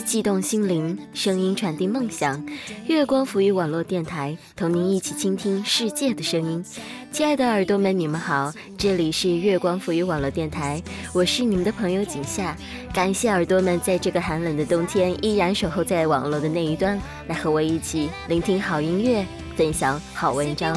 悸动心灵，声音传递梦想。月光浮于网络电台，同您一起倾听世界的声音。亲爱的耳朵们，你们好，这里是月光浮于网络电台，我是你们的朋友景夏。感谢耳朵们在这个寒冷的冬天依然守候在网络的那一端，来和我一起聆听好音乐，分享好文章。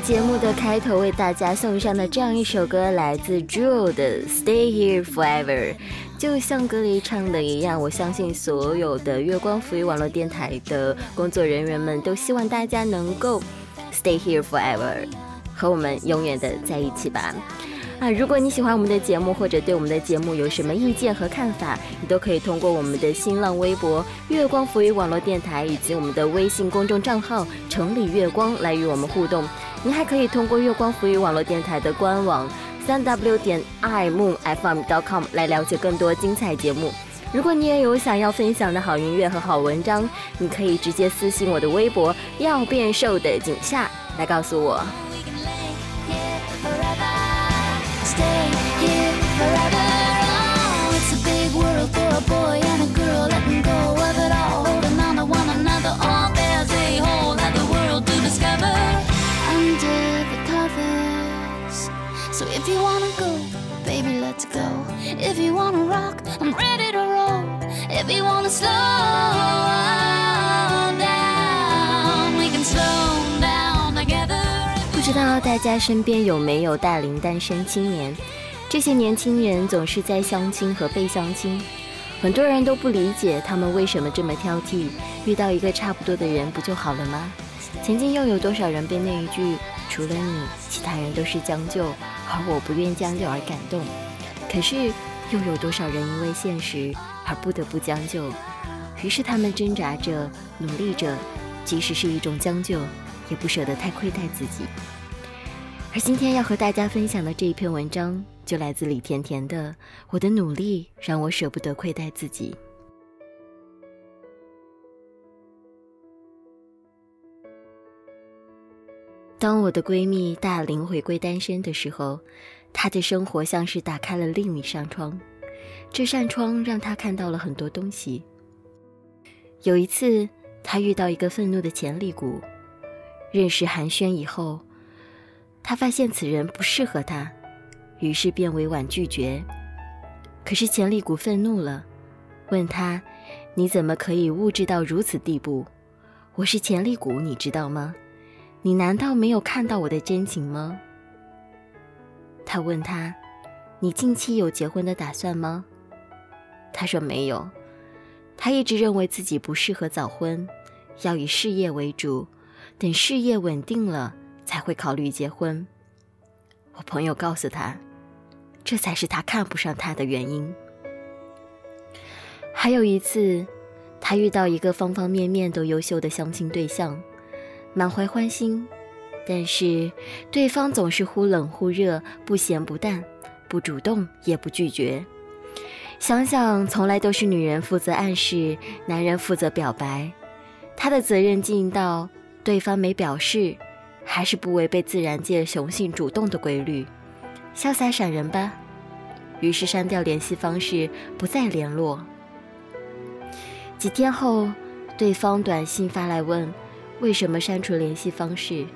节目的开头为大家送上的这样一首歌，来自 Jewel 的《Stay Here Forever》。就像歌里唱的一样，我相信所有的月光浮语网络电台的工作人员们都希望大家能够 Stay Here Forever，和我们永远的在一起吧。啊，如果你喜欢我们的节目，或者对我们的节目有什么意见和看法，你都可以通过我们的新浪微博“月光浮语网络电台”以及我们的微信公众账号“城里月光”来与我们互动。你还可以通过月光浮语网络电台的官网三 w 点 i mmfm dot com 来了解更多精彩节目。如果你也有想要分享的好音乐和好文章，你可以直接私信我的微博“要变瘦的景夏”来告诉我。Stay here forever. If you wanna rock, I'm ready to roll. If you wanna slow. down together. 不知道大家身边有没有大龄单身青年？这些年轻人总是在相亲和被相亲，很多人都不理解他们为什么这么挑剔。遇到一个差不多的人不就好了吗？曾经又有多少人被那一句“除了你，其他人都是将就，而我不愿将就”而感动？可是又有多少人因为现实而不得不将就？于是他们挣扎着，努力着，即使是一种将就，也不舍得太亏待自己。而今天要和大家分享的这一篇文章，就来自李甜甜的《我的努力让我舍不得亏待自己》。当我的闺蜜大龄回归单身的时候，他的生活像是打开了另一扇窗，这扇窗让他看到了很多东西。有一次，他遇到一个愤怒的潜力股，认识寒暄以后。他发现此人不适合他，于是便委婉拒绝。可是潜力股愤怒了，问他：“你怎么可以物质到如此地步？我是潜力股，你知道吗？你难道没有看到我的真情吗？”他问他：“你近期有结婚的打算吗？”他说：“没有。”他一直认为自己不适合早婚，要以事业为主，等事业稳定了。才会考虑结婚。我朋友告诉他，这才是他看不上他的原因。还有一次，他遇到一个方方面面都优秀的相亲对象，满怀欢心，但是对方总是忽冷忽热，不咸不淡，不主动也不拒绝。想想，从来都是女人负责暗示，男人负责表白，他的责任尽到，对方没表示。还是不违背自然界雄性主动的规律，潇洒闪人吧。于是删掉联系方式，不再联络。几天后，对方短信发来问：“为什么删除联系方式？”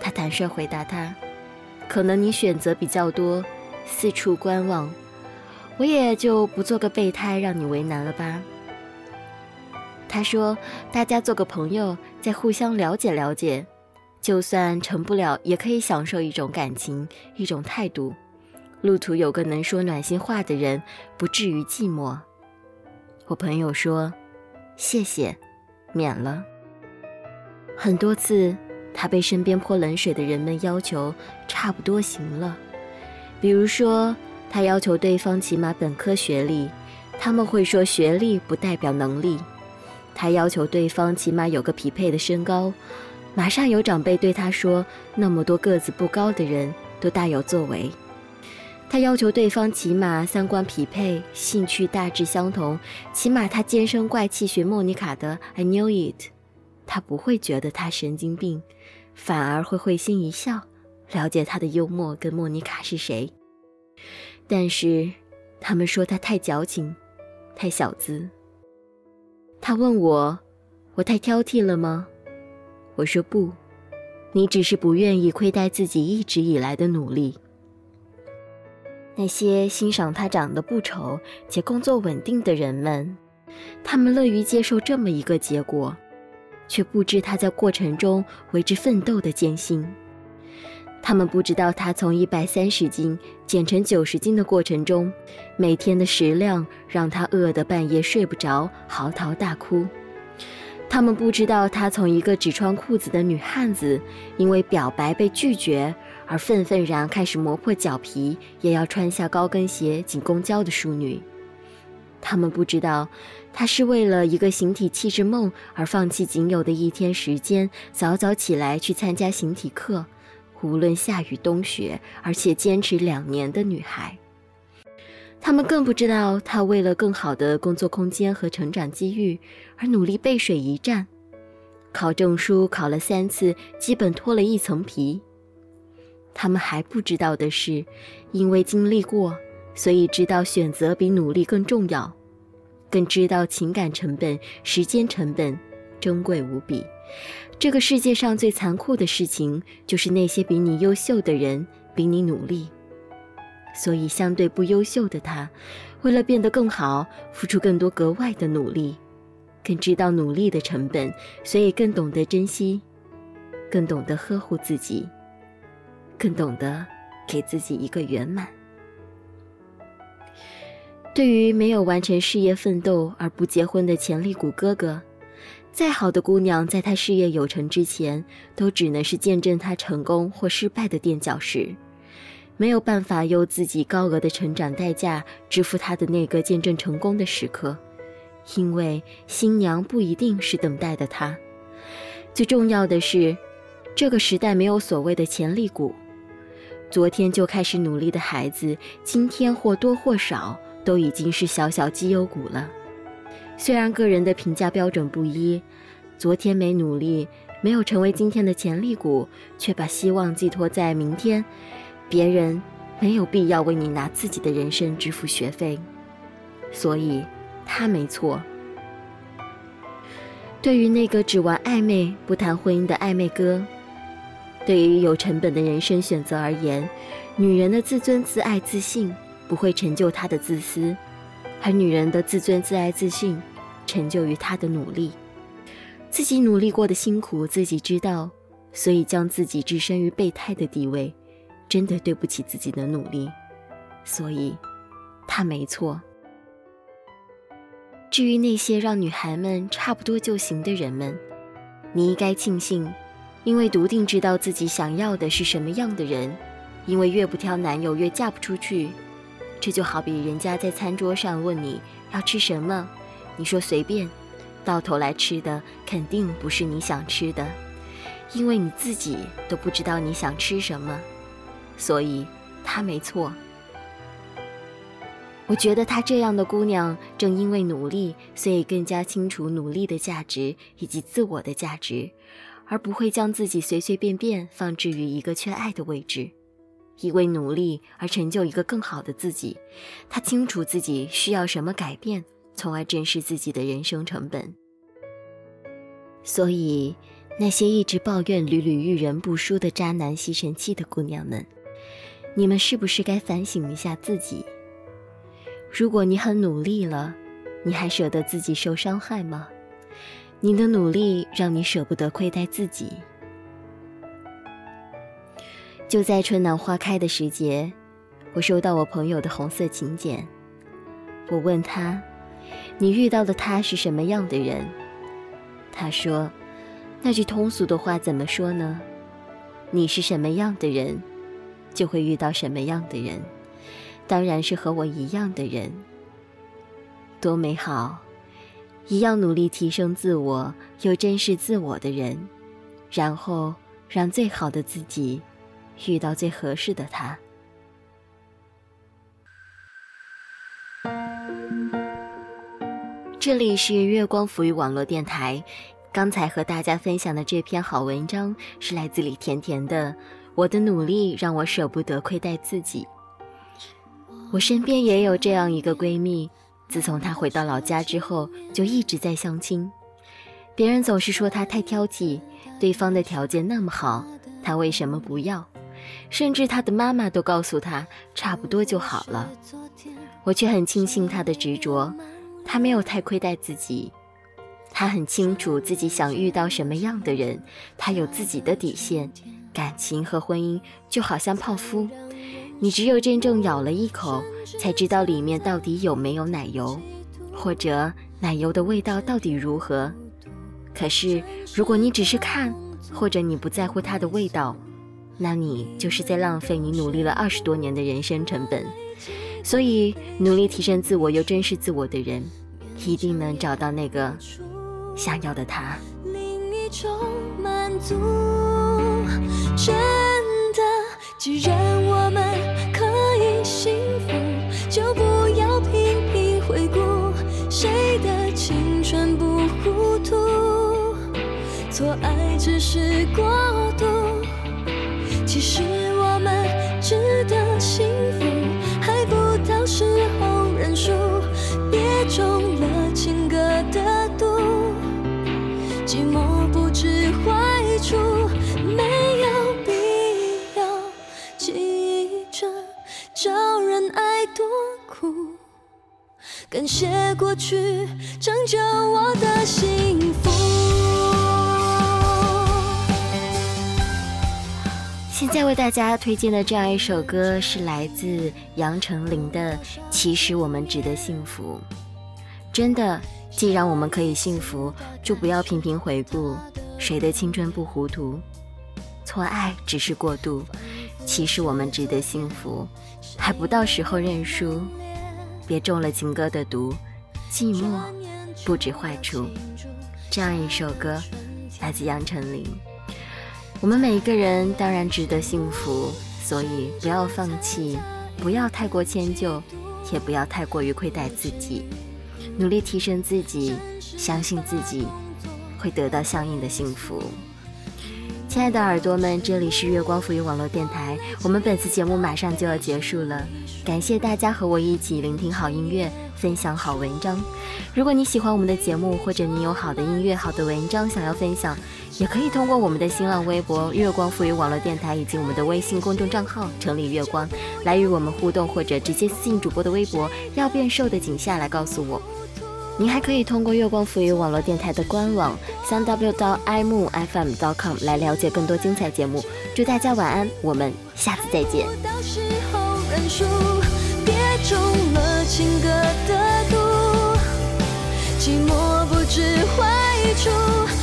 他坦率回答他：“可能你选择比较多，四处观望，我也就不做个备胎，让你为难了吧。”他说：“大家做个朋友，再互相了解了解。”就算成不了，也可以享受一种感情，一种态度。路途有个能说暖心话的人，不至于寂寞。我朋友说：“谢谢，免了。”很多次，他被身边泼冷水的人们要求差不多行了。比如说，他要求对方起码本科学历，他们会说学历不代表能力。他要求对方起码有个匹配的身高，马上有长辈对他说：“那么多个子不高的人都大有作为。”他要求对方起码三观匹配，兴趣大致相同，起码他尖声怪气学莫妮卡的 “I knew it”，他不会觉得他神经病，反而会会心一笑，了解他的幽默跟莫妮卡是谁。但是，他们说他太矫情，太小资。他问我：“我太挑剔了吗？”我说：“不，你只是不愿意亏待自己一直以来的努力。”那些欣赏他长得不丑且工作稳定的人们，他们乐于接受这么一个结果，却不知他在过程中为之奋斗的艰辛。他们不知道他从一百三十斤减成九十斤的过程中，每天的食量让他饿得半夜睡不着，嚎啕大哭。他们不知道他从一个只穿裤子的女汉子，因为表白被拒绝而愤愤然开始磨破脚皮也要穿下高跟鞋挤公交的淑女。他们不知道，他是为了一个形体气质梦而放弃仅有的一天时间，早早起来去参加形体课。无论下雨冬雪，而且坚持两年的女孩，他们更不知道，她为了更好的工作空间和成长机遇而努力背水一战，考证书考了三次，基本脱了一层皮。他们还不知道的是，因为经历过，所以知道选择比努力更重要，更知道情感成本、时间成本珍贵无比。这个世界上最残酷的事情，就是那些比你优秀的人比你努力，所以相对不优秀的他，为了变得更好，付出更多格外的努力，更知道努力的成本，所以更懂得珍惜，更懂得呵护自己，更懂得给自己一个圆满。对于没有完成事业奋斗而不结婚的潜力股哥哥。再好的姑娘，在他事业有成之前，都只能是见证他成功或失败的垫脚石，没有办法用自己高额的成长代价支付他的那个见证成功的时刻，因为新娘不一定是等待的她。最重要的是，这个时代没有所谓的潜力股，昨天就开始努力的孩子，今天或多或少都已经是小小绩优股了。虽然个人的评价标准不一，昨天没努力，没有成为今天的潜力股，却把希望寄托在明天，别人没有必要为你拿自己的人生支付学费，所以他没错。对于那个只玩暧昧不谈婚姻的暧昧哥，对于有成本的人生选择而言，女人的自尊、自爱、自信不会成就她的自私，而女人的自尊、自爱、自信。成就于他的努力，自己努力过的辛苦自己知道，所以将自己置身于备胎的地位，真的对不起自己的努力，所以，他没错。至于那些让女孩们差不多就行的人们，你应该庆幸，因为笃定知道自己想要的是什么样的人，因为越不挑男友越嫁不出去。这就好比人家在餐桌上问你要吃什么。你说随便，到头来吃的肯定不是你想吃的，因为你自己都不知道你想吃什么，所以他没错。我觉得她这样的姑娘，正因为努力，所以更加清楚努力的价值以及自我的价值，而不会将自己随随便便放置于一个缺爱的位置。因为努力而成就一个更好的自己，他清楚自己需要什么改变。从而正视自己的人生成本。所以，那些一直抱怨屡屡遇人不淑的渣男吸尘器的姑娘们，你们是不是该反省一下自己？如果你很努力了，你还舍得自己受伤害吗？你的努力让你舍不得亏待自己。就在春暖花开的时节，我收到我朋友的红色请柬，我问他。你遇到的他是什么样的人？他说：“那句通俗的话怎么说呢？你是什么样的人，就会遇到什么样的人，当然是和我一样的人。多美好！一样努力提升自我又珍视自我的人，然后让最好的自己遇到最合适的他。这里是月光浮语网络电台，刚才和大家分享的这篇好文章是来自李甜甜的。我的努力让我舍不得亏待自己。我身边也有这样一个闺蜜，自从她回到老家之后，就一直在相亲。别人总是说她太挑剔，对方的条件那么好，她为什么不要？甚至他的妈妈都告诉他差不多就好了。我却很庆幸他的执着。他没有太亏待自己，他很清楚自己想遇到什么样的人，他有自己的底线。感情和婚姻就好像泡芙，你只有真正咬了一口，才知道里面到底有没有奶油，或者奶油的味道到底如何。可是如果你只是看，或者你不在乎它的味道，那你就是在浪费你努力了二十多年的人生成本。所以，努力提升自我又珍视自我的人，一定能找到那个想要的他。另一种满足，真的，既然我们可以幸福，就不要频频回顾谁的青春不糊涂。错爱只是过度，其实我们值得幸福。还不到时候认输，别中了情歌的毒，寂寞不知坏处，没有必要急着找人爱多苦。感谢过去拯救我的幸福。现在为大家推荐的这样一首歌是来自杨丞琳的《其实我们值得幸福》。真的，既然我们可以幸福，就不要频频回顾谁的青春不糊涂，错爱只是过度。其实我们值得幸福，还不到时候认输，别中了情歌的毒，寂寞不止坏处。这样一首歌来自杨丞琳。我们每一个人当然值得幸福，所以不要放弃，不要太过迁就，也不要太过于亏待自己，努力提升自己，相信自己会得到相应的幸福。亲爱的耳朵们，这里是月光浮语网络电台，我们本次节目马上就要结束了，感谢大家和我一起聆听好音乐，分享好文章。如果你喜欢我们的节目，或者你有好的音乐、好的文章想要分享。也可以通过我们的新浪微博“月光赋予网络电台”以及我们的微信公众账号“城里月光”来与我们互动，或者直接私信主播的微博“要变瘦的景夏”来告诉我。您还可以通过月光赋予网络电台的官网三 w 到 i m f m com 来了解更多精彩节目。祝大家晚安，我们下次再见。寂寞不知坏处。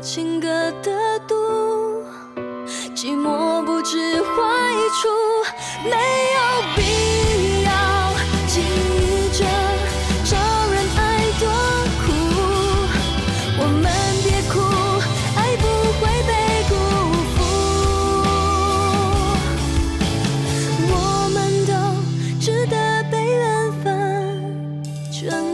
情歌的毒，寂寞不知坏处，没有必要记着找人爱多苦，我们别哭，爱不会被辜负，我们都值得被缘分眷顾。